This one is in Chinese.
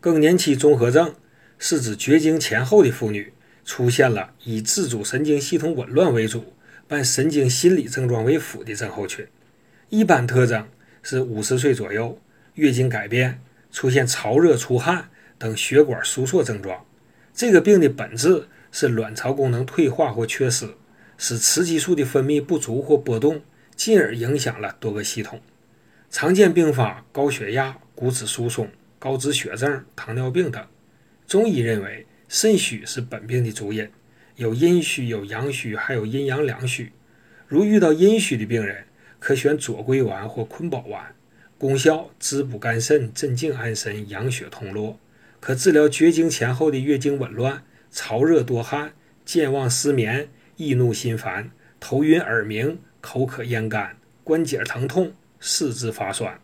更年期综合症是指绝经前后的妇女出现了以自主神经系统紊乱为主，伴神经心理症状为辅的症候群。一般特征是五十岁左右，月经改变，出现潮热、出汗等血管收缩症状。这个病的本质是卵巢功能退化或缺失，使雌激素的分泌不足或波动，进而影响了多个系统。常见并发高血压、骨质疏松、高脂血症、糖尿病等。中医认为肾虚是本病的主因，有阴虚、有阳虚，还有阴阳两虚。如遇到阴虚的病人，可选左归丸或坤宝丸，功效滋补肝肾、镇静安神、养血通络，可治疗绝经前后的月经紊乱、潮热多汗、健忘失眠、易怒心烦、头晕耳鸣、口渴咽干、关节疼痛。四肢发酸。